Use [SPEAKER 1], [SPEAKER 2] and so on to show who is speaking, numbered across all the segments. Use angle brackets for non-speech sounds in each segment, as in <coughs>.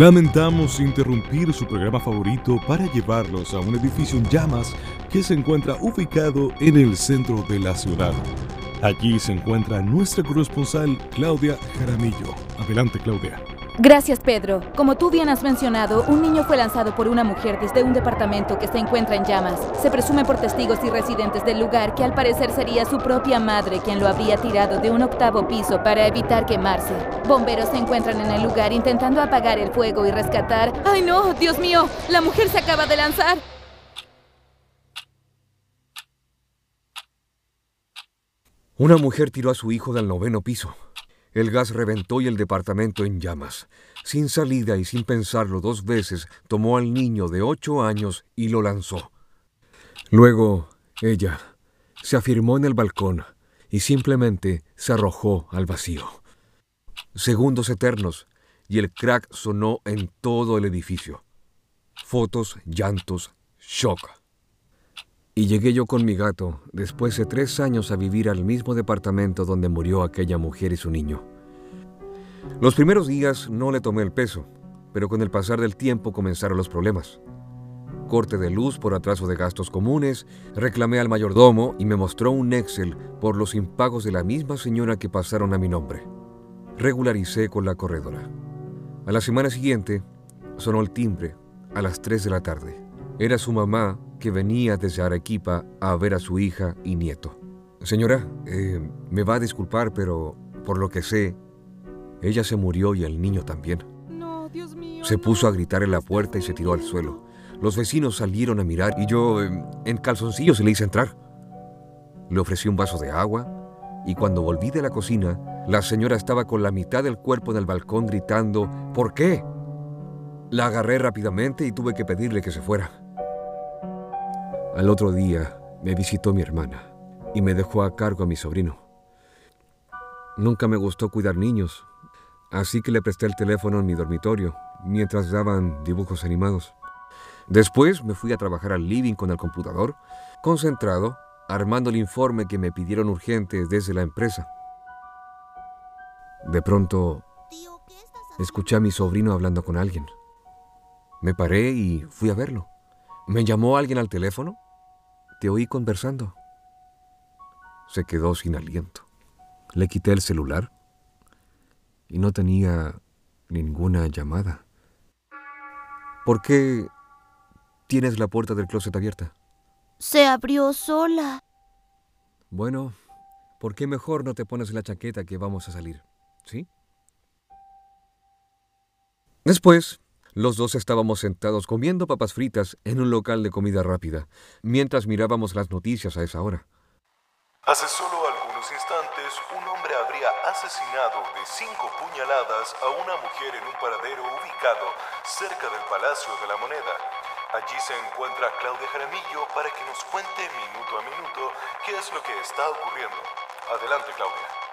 [SPEAKER 1] Lamentamos interrumpir su programa favorito para llevarlos a un edificio en llamas que se encuentra ubicado en el centro de la ciudad. Allí se encuentra nuestra corresponsal Claudia Jaramillo. Adelante, Claudia.
[SPEAKER 2] Gracias, Pedro. Como tú bien has mencionado, un niño fue lanzado por una mujer desde un departamento que se encuentra en llamas. Se presume por testigos y residentes del lugar que al parecer sería su propia madre quien lo habría tirado de un octavo piso para evitar quemarse. Bomberos se encuentran en el lugar intentando apagar el fuego y rescatar... ¡Ay no! ¡Dios mío! ¡La mujer se acaba de lanzar!
[SPEAKER 3] Una mujer tiró a su hijo del noveno piso. El gas reventó y el departamento en llamas. Sin salida y sin pensarlo dos veces, tomó al niño de ocho años y lo lanzó. Luego, ella se afirmó en el balcón y simplemente se arrojó al vacío. Segundos eternos y el crack sonó en todo el edificio. Fotos, llantos, shock. Y llegué yo con mi gato, después de tres años, a vivir al mismo departamento donde murió aquella mujer y su niño. Los primeros días no le tomé el peso, pero con el pasar del tiempo comenzaron los problemas. Corte de luz por atraso de gastos comunes, reclamé al mayordomo y me mostró un Excel por los impagos de la misma señora que pasaron a mi nombre. Regularicé con la corredora. A la semana siguiente, sonó el timbre a las 3 de la tarde. Era su mamá que venía desde Arequipa a ver a su hija y nieto. Señora, eh, me va a disculpar, pero por lo que sé, ella se murió y el niño también.
[SPEAKER 2] No, Dios mío.
[SPEAKER 3] Se puso a gritar en la puerta y se tiró al suelo. Los vecinos salieron a mirar y yo, eh, en calzoncillos, le hice entrar. Le ofrecí un vaso de agua y cuando volví de la cocina, la señora estaba con la mitad del cuerpo en el balcón gritando, ¿por qué? La agarré rápidamente y tuve que pedirle que se fuera. Al otro día me visitó mi hermana y me dejó a cargo a mi sobrino. Nunca me gustó cuidar niños, así que le presté el teléfono en mi dormitorio mientras daban dibujos animados. Después me fui a trabajar al living con el computador, concentrado, armando el informe que me pidieron urgente desde la empresa. De pronto, escuché a mi sobrino hablando con alguien. Me paré y fui a verlo. ¿Me llamó alguien al teléfono? Te oí conversando. Se quedó sin aliento. Le quité el celular y no tenía ninguna llamada. ¿Por qué tienes la puerta del closet abierta?
[SPEAKER 4] Se abrió sola.
[SPEAKER 3] Bueno, ¿por qué mejor no te pones la chaqueta que vamos a salir? ¿Sí? Después, los dos estábamos sentados comiendo papas fritas en un local de comida rápida, mientras mirábamos las noticias a esa hora.
[SPEAKER 5] Hace solo algunos instantes, un hombre habría asesinado de cinco puñaladas a una mujer en un paradero ubicado cerca del Palacio de la Moneda. Allí se encuentra Claudia Jaramillo para que nos cuente minuto a minuto qué es lo que está ocurriendo. Adelante, Claudia.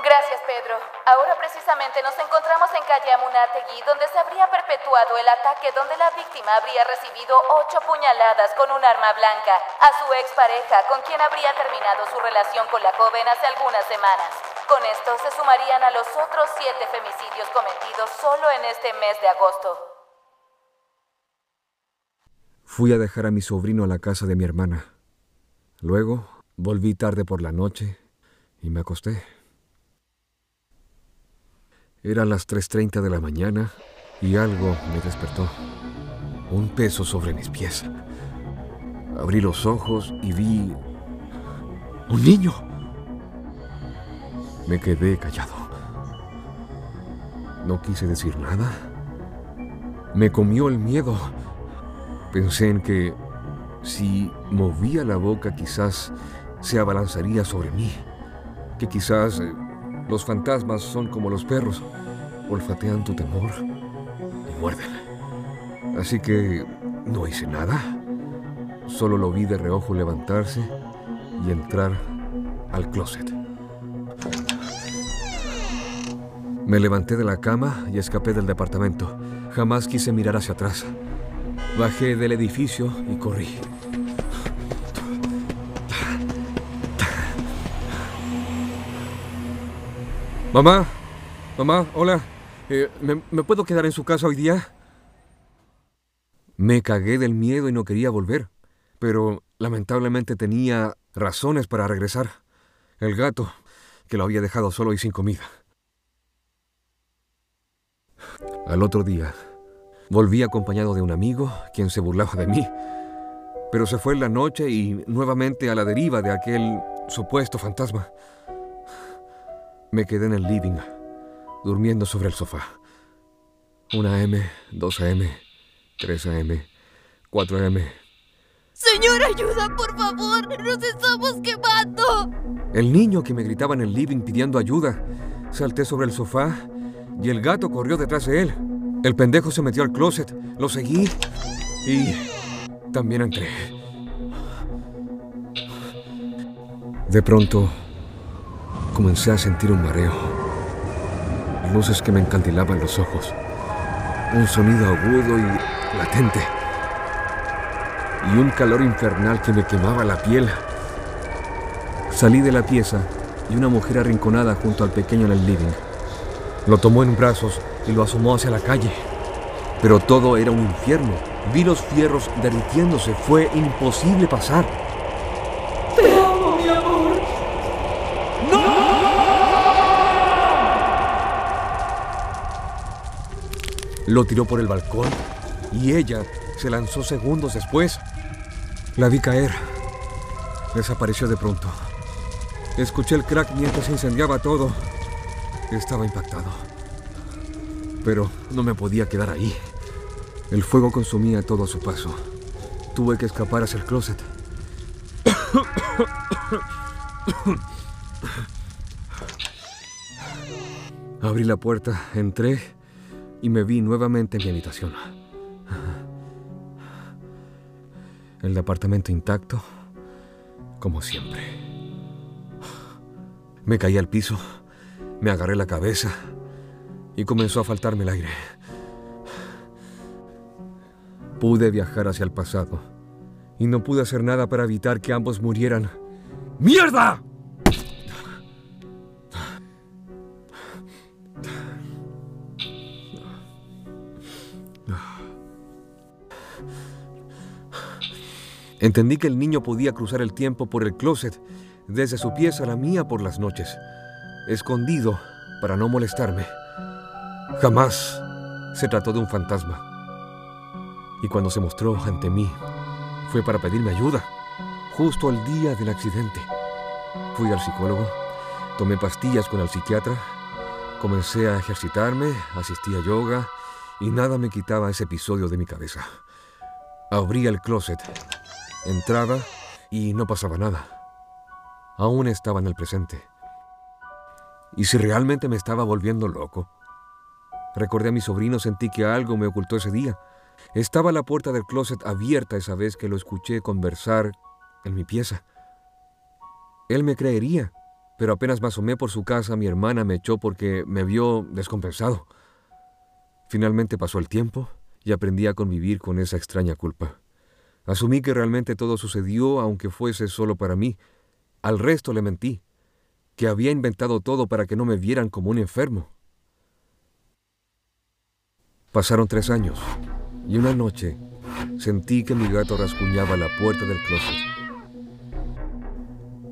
[SPEAKER 2] Gracias, Pedro. Ahora precisamente nos encontramos en calle Amunategui, donde se habría perpetuado el ataque donde la víctima habría recibido ocho puñaladas con un arma blanca a su expareja, con quien habría terminado su relación con la joven hace algunas semanas. Con esto se sumarían a los otros siete femicidios cometidos solo en este mes de agosto.
[SPEAKER 3] Fui a dejar a mi sobrino a la casa de mi hermana. Luego volví tarde por la noche y me acosté. Eran las 3.30 de la mañana y algo me despertó. Un peso sobre mis pies. Abrí los ojos y vi... un niño. Me quedé callado. No quise decir nada. Me comió el miedo. Pensé en que si movía la boca quizás se abalanzaría sobre mí. Que quizás eh, los fantasmas son como los perros, olfatean tu temor y muerden. Así que no hice nada. Solo lo vi de reojo levantarse y entrar al closet. Me levanté de la cama y escapé del departamento. Jamás quise mirar hacia atrás. Bajé del edificio y corrí. Mamá, mamá, hola. Eh, ¿me, puedo quedar en su casa hoy día? Me cagué del miedo y no quería volver, pero lamentablemente tenía razones para regresar. El gato, que lo había dejado solo y sin comida. Al otro día, volví acompañado de un amigo, quien se burlaba de mí, pero se fue en la noche y nuevamente a la deriva de aquel supuesto fantasma. Me quedé en el living, durmiendo sobre el sofá. Una M, dos AM, tres AM, cuatro AM.
[SPEAKER 4] Señor, ayuda, por favor. Nos estamos quemando.
[SPEAKER 3] El niño que me gritaba en el living pidiendo ayuda. Salté sobre el sofá y el gato corrió detrás de él. El pendejo se metió al closet, lo seguí y también entré. De pronto, comencé a sentir un mareo, luces que me encandilaban los ojos, un sonido agudo y latente, y un calor infernal que me quemaba la piel. Salí de la pieza y una mujer arrinconada junto al pequeño en el living. Lo tomó en brazos y lo asomó hacia la calle. Pero todo era un infierno. Vi los fierros derritiéndose. Fue imposible pasar.
[SPEAKER 6] Te amo, mi amor. ¡No!
[SPEAKER 3] Lo tiró por el balcón y ella se lanzó segundos después. La vi caer. Desapareció de pronto. Escuché el crack mientras incendiaba todo. Estaba impactado. Pero no me podía quedar ahí. El fuego consumía todo a su paso. Tuve que escapar hacia el closet. <coughs> Abrí la puerta, entré y me vi nuevamente en mi habitación. El departamento intacto, como siempre. Me caí al piso me agarré la cabeza y comenzó a faltarme el aire. Pude viajar hacia el pasado y no pude hacer nada para evitar que ambos murieran. ¡Mierda! Entendí que el niño podía cruzar el tiempo por el closet, desde su pieza a la mía por las noches escondido para no molestarme. Jamás se trató de un fantasma. Y cuando se mostró ante mí, fue para pedirme ayuda, justo el día del accidente. Fui al psicólogo, tomé pastillas con el psiquiatra, comencé a ejercitarme, asistí a yoga y nada me quitaba ese episodio de mi cabeza. Abría el closet, entraba y no pasaba nada. Aún estaba en el presente. ¿Y si realmente me estaba volviendo loco? Recordé a mi sobrino, sentí que algo me ocultó ese día. Estaba la puerta del closet abierta esa vez que lo escuché conversar en mi pieza. Él me creería, pero apenas me asomé por su casa, mi hermana me echó porque me vio descompensado. Finalmente pasó el tiempo y aprendí a convivir con esa extraña culpa. Asumí que realmente todo sucedió, aunque fuese solo para mí. Al resto le mentí que había inventado todo para que no me vieran como un enfermo. Pasaron tres años y una noche sentí que mi gato rascuñaba la puerta del closet.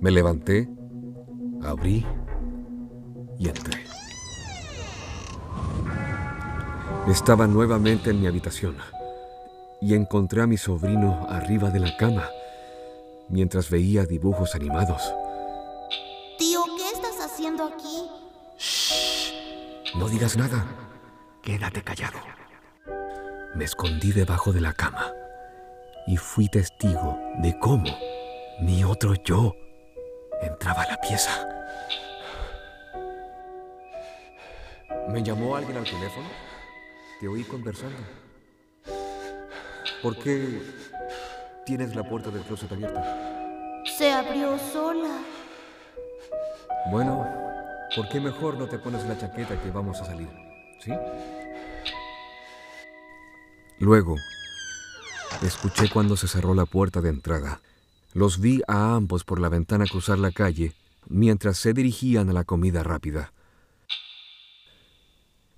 [SPEAKER 3] Me levanté, abrí y entré. Estaba nuevamente en mi habitación y encontré a mi sobrino arriba de la cama mientras veía dibujos animados
[SPEAKER 4] aquí?
[SPEAKER 3] Shh. No digas nada. Quédate callado. Me escondí debajo de la cama y fui testigo de cómo mi otro yo entraba a la pieza. ¿Me llamó alguien al teléfono? Te oí conversando. ¿Por qué tienes la puerta del closet abierta?
[SPEAKER 4] Se abrió sola.
[SPEAKER 3] Bueno, ¿por qué mejor no te pones la chaqueta que vamos a salir? ¿Sí? Luego, escuché cuando se cerró la puerta de entrada. Los vi a ambos por la ventana cruzar la calle mientras se dirigían a la comida rápida.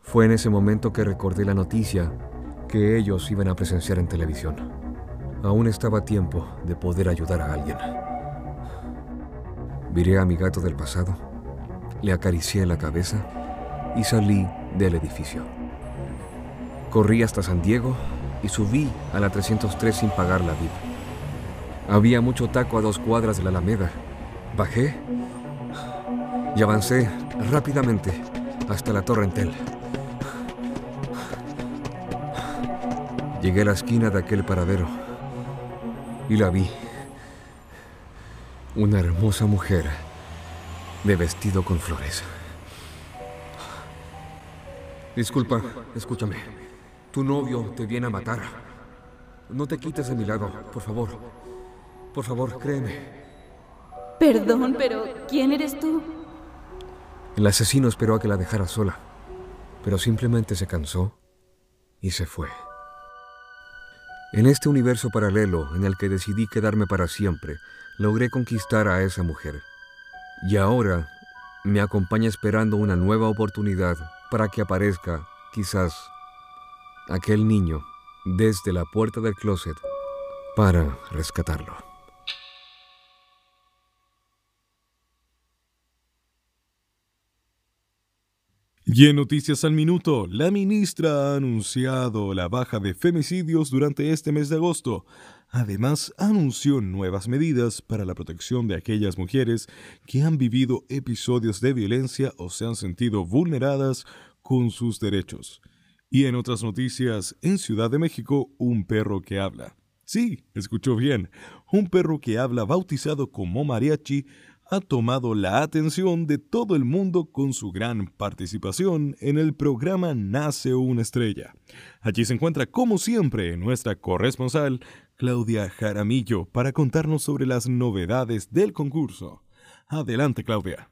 [SPEAKER 3] Fue en ese momento que recordé la noticia que ellos iban a presenciar en televisión. Aún estaba tiempo de poder ayudar a alguien. Viré a mi gato del pasado, le acaricié la cabeza y salí del edificio. Corrí hasta San Diego y subí a la 303 sin pagar la VIP. Había mucho taco a dos cuadras de la Alameda. Bajé y avancé rápidamente hasta la Torre Entel. Llegué a la esquina de aquel paradero y la vi. Una hermosa mujer de vestido con flores. Disculpa, escúchame. Tu novio te viene a matar. No te quites de mi lado, por favor. Por favor, créeme.
[SPEAKER 4] Perdón, pero ¿quién eres tú?
[SPEAKER 3] El asesino esperó a que la dejara sola, pero simplemente se cansó y se fue. En este universo paralelo en el que decidí quedarme para siempre, logré conquistar a esa mujer. Y ahora me acompaña esperando una nueva oportunidad para que aparezca, quizás, aquel niño desde la puerta del closet para rescatarlo.
[SPEAKER 1] Y Noticias al Minuto, la ministra ha anunciado la baja de femicidios durante este mes de agosto. Además, anunció nuevas medidas para la protección de aquellas mujeres que han vivido episodios de violencia o se han sentido vulneradas con sus derechos. Y en otras noticias, en Ciudad de México, un perro que habla. Sí, escuchó bien, un perro que habla bautizado como mariachi ha tomado la atención de todo el mundo con su gran participación en el programa Nace una estrella. Allí se encuentra, como siempre, nuestra corresponsal, Claudia Jaramillo, para contarnos sobre las novedades del concurso. Adelante, Claudia.